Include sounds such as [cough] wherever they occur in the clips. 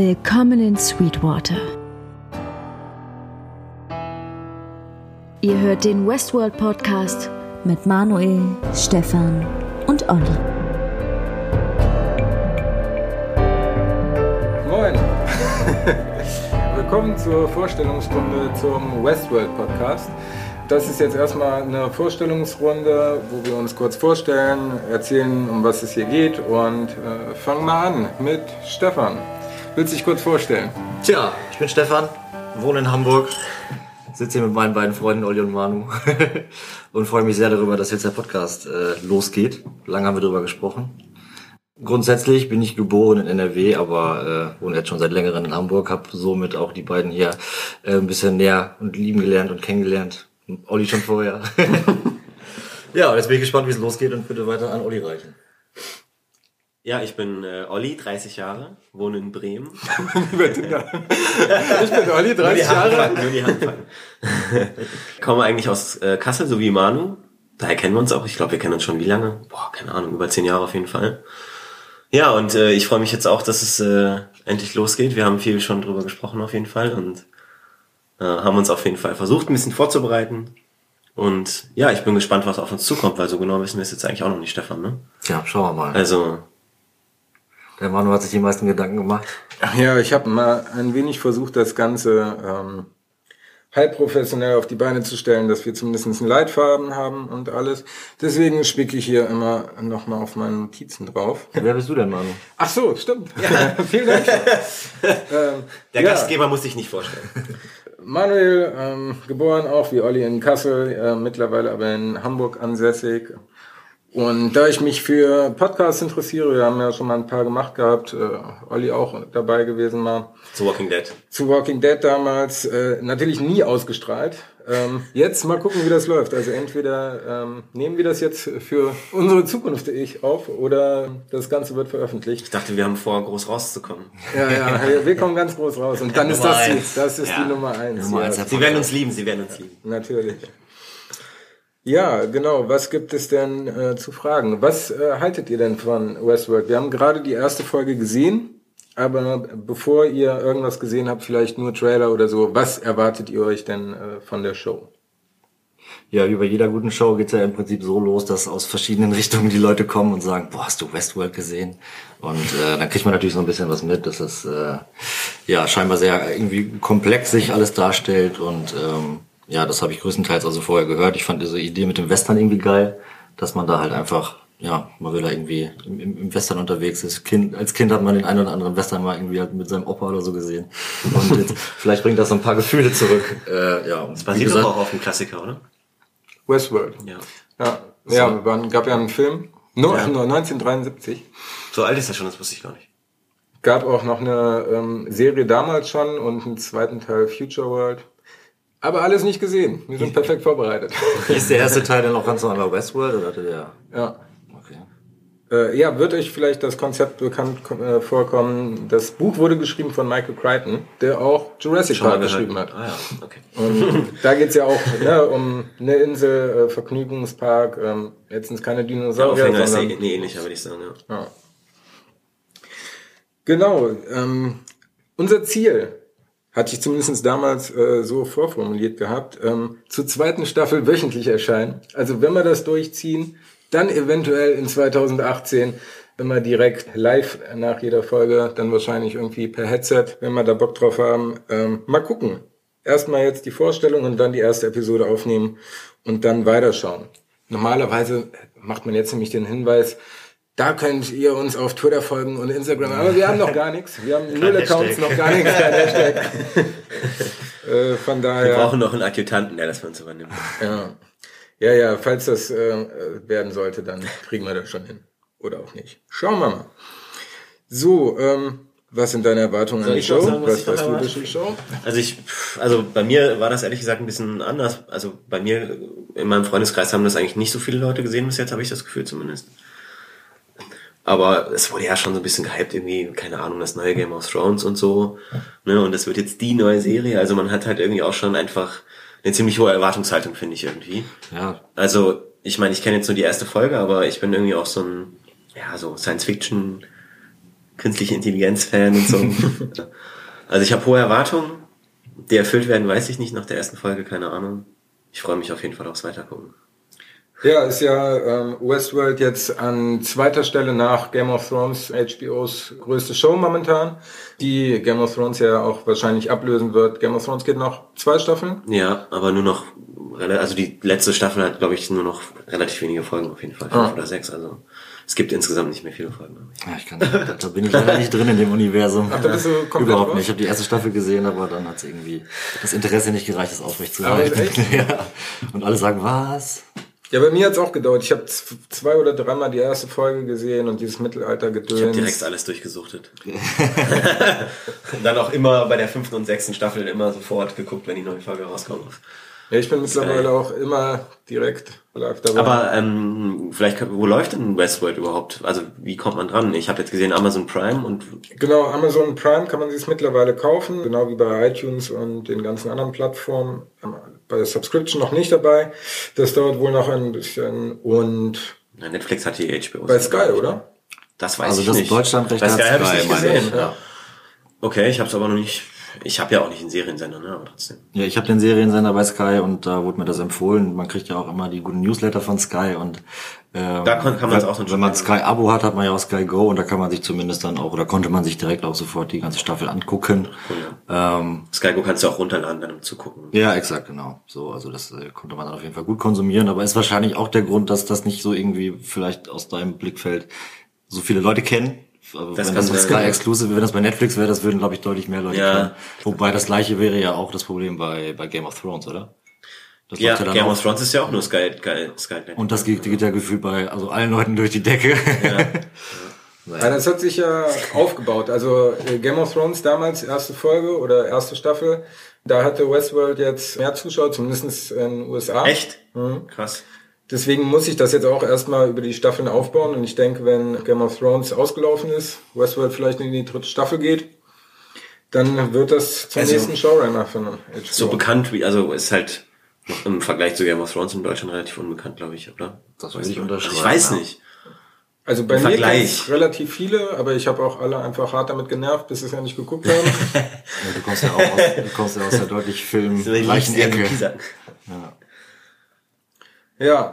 Willkommen in Sweetwater. Ihr hört den Westworld Podcast mit Manuel, Stefan und Olli. Moin. [laughs] Willkommen zur Vorstellungsrunde zum Westworld Podcast. Das ist jetzt erstmal eine Vorstellungsrunde, wo wir uns kurz vorstellen, erzählen, um was es hier geht und äh, fangen mal an mit Stefan. Willst dich kurz vorstellen? Tja, ich bin Stefan, wohne in Hamburg, sitze hier mit meinen beiden Freunden Olli und Manu [laughs] und freue mich sehr darüber, dass jetzt der Podcast äh, losgeht. Lange haben wir darüber gesprochen. Grundsätzlich bin ich geboren in NRW, aber äh, wohne jetzt schon seit längerem in Hamburg, habe somit auch die beiden hier äh, ein bisschen näher und lieben gelernt und kennengelernt. Olli schon vorher. [laughs] ja, jetzt bin ich gespannt, wie es losgeht und bitte weiter an Olli reichen. Ja, ich bin äh, Olli, 30 Jahre, wohne in Bremen. [laughs] ich bin Olli, 30 Jahre. Nur die Handfallen. Komme eigentlich aus äh, Kassel, so wie Manu. Daher kennen wir uns auch. Ich glaube, wir kennen uns schon wie lange? Boah, keine Ahnung, über zehn Jahre auf jeden Fall. Ja, und äh, ich freue mich jetzt auch, dass es äh, endlich losgeht. Wir haben viel schon drüber gesprochen auf jeden Fall und äh, haben uns auf jeden Fall versucht, ein bisschen vorzubereiten. Und ja, ich bin gespannt, was auf uns zukommt, weil so genau wissen wir es jetzt eigentlich auch noch nicht, Stefan, ne? Tja, schauen wir mal. Also, Der Manu hat sich die meisten Gedanken gemacht. Ja, ich habe mal ein wenig versucht, das Ganze ähm, halb professionell auf die Beine zu stellen, dass wir zumindest einen Leitfaden haben und alles. Deswegen spicke ich hier immer nochmal auf meine Notizen drauf. Wer bist du denn, Manu? Ach so, stimmt. [laughs] Vielen Dank. [laughs] ähm, der ja. Gastgeber muss sich nicht vorstellen. Manuel, ähm, geboren auch wie Olli in Kassel, äh, mittlerweile aber in Hamburg ansässig. Und da ich mich für Podcasts interessiere, wir haben ja schon mal ein paar gemacht gehabt, äh, Olli auch dabei gewesen mal. Zu Walking Dead. Zu Walking Dead damals, äh, natürlich nie ausgestrahlt. Ähm, jetzt mal gucken, wie das läuft. Also entweder ähm, nehmen wir das jetzt für unsere Zukunft ich auf oder das Ganze wird veröffentlicht. Ich dachte, wir haben vor, groß rauszukommen. Ja, ja, [laughs] wir kommen ganz groß raus. Und dann ist Nummer das, die, das ist Ja. die Nummer eins. Nummer ja. eins, Sie werden uns lieben, sie werden uns lieben. Natürlich. Ja, genau. Was gibt es denn äh, zu fragen? Was äh, haltet ihr denn von Westworld? Wir haben gerade die erste Folge gesehen, aber bevor ihr irgendwas gesehen habt, vielleicht nur Trailer oder so, was erwartet ihr euch denn äh, von der Show? Ja, wie bei jeder guten Show geht's ja im Prinzip so los, dass aus verschiedenen [laughs] Richtungen die Leute kommen und sagen, boah, hast du Westworld gesehen? Und äh, dann kriegt man natürlich so ein bisschen was mit, dass es äh, ja scheinbar sehr irgendwie komplex sich alles darstellt und ähm, ja, das habe ich größtenteils also vorher gehört. Ich fand diese Idee mit dem Western irgendwie geil, dass man da halt einfach, ja, man will da irgendwie im, im Western unterwegs ist. Kind, als Kind hat man den einen oder anderen Western mal irgendwie halt mit seinem Opa oder so gesehen. Und jetzt, [laughs] vielleicht bringt das so ein paar Gefühle zurück. Äh, ja, Das basiert doch auch auf dem Klassiker, oder? Westworld. Ja. Ja, ja waren, gab ja einen Film. No, Ja. 1973. So alt ist er schon, das wusste ich gar nicht. Gab auch noch eine ähm, Serie damals schon und einen zweiten Teil Future World. Aber alles nicht gesehen. Wir sind perfekt vorbereitet. Ist der erste Teil denn auch ganz normal Westworld oder hatte der? ja. Okay. Äh, ja, wird euch vielleicht das Konzept bekannt äh, vorkommen. Das Buch wurde geschrieben von Michael Crichton, der auch Jurassic Park geschrieben hat. Ah ja, okay. Und da geht's ja auch ne, um eine Insel, äh, Vergnügungspark. Ähm, es keine Dinosaurier, ist sondern eh nee, ähnlicher, würde ich sagen, ja. Ja. Genau. Ähm, unser Ziel hatte ich zumindest damals äh, so vorformuliert gehabt, ähm, zur zweiten Staffel wöchentlich erscheinen. Also wenn wir das durchziehen, dann eventuell in 2018, wenn wir direkt live nach jeder Folge, dann wahrscheinlich irgendwie per Headset, wenn wir da Bock drauf haben. Ähm, mal gucken. Erstmal jetzt die Vorstellung und dann die erste Episode aufnehmen und dann weiterschauen. Normalerweise macht man jetzt nämlich den Hinweis, da könnt ihr uns auf Twitter folgen und Instagram, aber wir haben noch gar nichts. Wir haben null. Accounts, noch gar nichts. [laughs] Äh, von Wir daher. brauchen noch einen Adjutanten, der das für uns übernimmt. Ja, ja, ja falls das äh, werden sollte, dann kriegen wir das schon hin. Oder auch nicht. Schauen wir mal. So, ähm, was sind deine Erwartungen Soll an die Show? sagen, was was weißt du die Show? Also ich, also bei mir war das ehrlich gesagt ein bisschen anders. Also bei mir, in meinem Freundeskreis haben das eigentlich nicht so viele Leute gesehen bis jetzt, habe ich das Gefühl zumindest. Aber es wurde ja schon so ein bisschen gehypt, irgendwie, keine Ahnung, das neue Game of Thrones und so. Ne? Und das wird jetzt die neue Serie. Also man hat halt irgendwie auch schon einfach eine ziemlich hohe Erwartungshaltung, finde ich irgendwie. Ja, Also, ich meine, ich kenne jetzt nur die erste Folge, aber ich bin irgendwie auch so ein, ja, so Science-Fiction künstliche Intelligenz-Fan und so. [laughs] also ich habe hohe Erwartungen. Die erfüllt werden, weiß ich nicht nach der ersten Folge, keine Ahnung. Ich freue mich auf jeden Fall aufs Weitergucken. Ja, ist ja ähm, Westworld jetzt an zweiter Stelle nach Game of Thrones HBOs größte Show momentan, die Game of Thrones ja auch wahrscheinlich ablösen wird. Game of Thrones geht noch zwei Staffeln. Ja, aber nur noch, also die letzte Staffel hat, glaube ich, nur noch relativ wenige Folgen auf jeden Fall, fünf Ah. oder sechs. Also es gibt insgesamt nicht mehr viele Folgen. Ja, ich kann, da, da bin ich leider nicht drin in dem Universum. Ach, da bist du komplett Überhaupt nicht. Ich habe die erste Staffel gesehen, aber dann hat es irgendwie das Interesse nicht gereicht, das Aber aufrechtzuerhalten. echt? [laughs] ja. Und alle sagen, was? Ja, bei mir hat's auch gedauert. Ich habe zwei oder dreimal die erste Folge gesehen und dieses Mittelalter-Gedöns. Ich habe direkt alles durchgesuchtet. [laughs] Dann auch immer bei der fünften und sechsten Staffel immer sofort geguckt, wenn die neue Folge rauskommt. Ja, ich bin mittlerweile geil. auch immer direkt live dabei. Aber ähm, vielleicht, wo läuft denn Westworld überhaupt? Also wie kommt man dran? Ich habe jetzt gesehen Amazon Prime und Genau, Amazon Prime kann man sich mittlerweile kaufen, genau wie bei iTunes und den ganzen anderen Plattformen. Ähm, Bei der Subscription noch nicht dabei. Das dauert wohl noch ein bisschen. Und na, Netflix hat die HBO. bei Sky, oder? Das weiß Also ich das nicht. Deutschlandrecht Bei hat Sky habe ich Sky, nicht gesehen. ja. Okay, ich habe es aber noch nicht. Ich habe ja auch nicht einen Seriensender, ne? Aber trotzdem. Ja, ich habe den Seriensender bei Sky und da wurde mir das empfohlen. Man kriegt ja auch immer die guten Newsletter von Sky und ähm, Da kann- kann man's wenn- auch dann Wenn schon man machen. Sky Abo hat, hat man ja auch Sky Go und da kann man sich zumindest dann auch oder konnte man sich direkt auch sofort die ganze Staffel angucken. Ähm, Sky Go kannst du auch runterladen, dann um zu gucken. ja, exakt, genau. So, also das äh, konnte man dann auf jeden Fall gut konsumieren, aber ist wahrscheinlich auch der Grund, dass das nicht so irgendwie vielleicht aus deinem Blickfeld so viele Leute kennen. Also Das wenn kann das Sky ja. Exclusive, wenn das bei Netflix wäre, das würden glaube ich deutlich mehr Leute Ja. kennen. Wobei das gleiche wäre ja auch das Problem bei bei Game of Thrones, oder? Das Ja, dann Game auch- of Thrones ist ja auch nur Sky, Sky, Sky. Und das geht, geht ja gefühlt bei also allen Leuten durch die Decke. [laughs] Ja, das hat sich ja aufgebaut. Also äh, Game of Thrones damals, erste Folge oder erste Staffel, da hatte Westworld jetzt mehr Zuschauer, zumindest in den USA. Echt? Mhm. Krass. Deswegen muss ich das jetzt auch erstmal über die Staffeln aufbauen. Und ich denke, wenn Game of Thrones ausgelaufen ist, Westworld vielleicht in die dritte Staffel geht, dann wird das zum Also, nächsten Showrunner von HBO. So bekannt wie, also ist halt noch im Vergleich zu Game of Thrones in Deutschland relativ unbekannt, glaube ich, oder? Das würde ich unterschreiben. Ich weiß nicht. Also bei Im mir Vergleich. gibt's relativ viele, aber ich habe auch alle einfach hart damit genervt, bis sie es ja nicht geguckt [laughs] haben. Ja, du kommst ja auch aus, du kommst ja aus der deutlich [laughs] filmreichen Ecke. ja,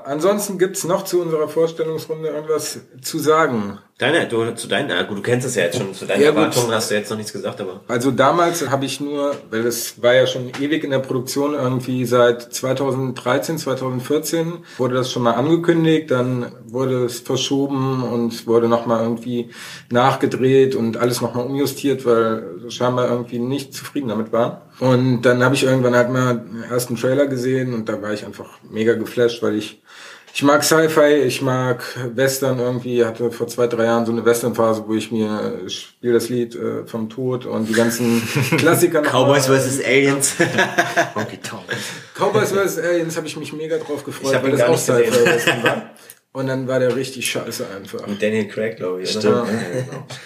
ansonsten gibt's noch zu unserer Vorstellungsrunde irgendwas zu sagen. Deine, du, zu deinen, ah, gut, du kennst es ja jetzt schon, zu deinen Ja, gut. Erwartungen hast du jetzt noch nichts gesagt, aber. Also damals habe ich nur, weil das war ja schon ewig in der Produktion, irgendwie seit 2013, 2014 wurde das schon mal angekündigt, dann wurde es verschoben und wurde nochmal irgendwie nachgedreht und alles nochmal umjustiert, weil scheinbar irgendwie nicht zufrieden damit waren. Und dann habe ich irgendwann halt mal den ersten Trailer gesehen und da war ich einfach mega geflasht, weil ich ich mag Sci-Fi, ich mag Western irgendwie, hatte vor zwei, drei Jahren so eine Western-Phase, wo ich mir äh, spiel das Lied äh, vom Tod und die ganzen [laughs] Klassiker Cowboys vs. Aliens. [laughs] Tonk. Cowboys vs. Aliens habe ich mich mega drauf gefreut, Ich weil das auch nicht gesehen. Sci-Fi-Western war. Und dann war der richtig scheiße einfach. Mit Daniel Craig, glaube ich. Stimmt. Ja, genau, stimmt.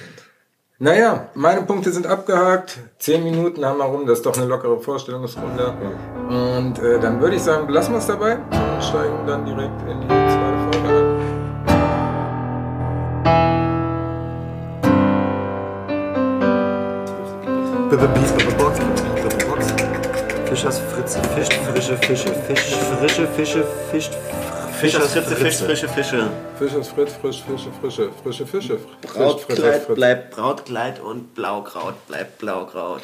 Naja, meine Punkte sind abgehakt. Zehn Minuten haben wir rum, das ist doch eine lockere Vorstellungsrunde. Und äh, dann würde ich sagen, belassen wir es dabei und steigen dann direkt in die zweite Folge ein. Fischers Fritze, Fisch, frische Fische, Fisch, frische Fische, Fisch, Fischers Fritze, Fisch, frische Fische. Fisch ist Fritz, frisch, frische, frische, frische Fische. Brautkleid bleibt Brautkleid und Blaukraut bleibt Blaukraut.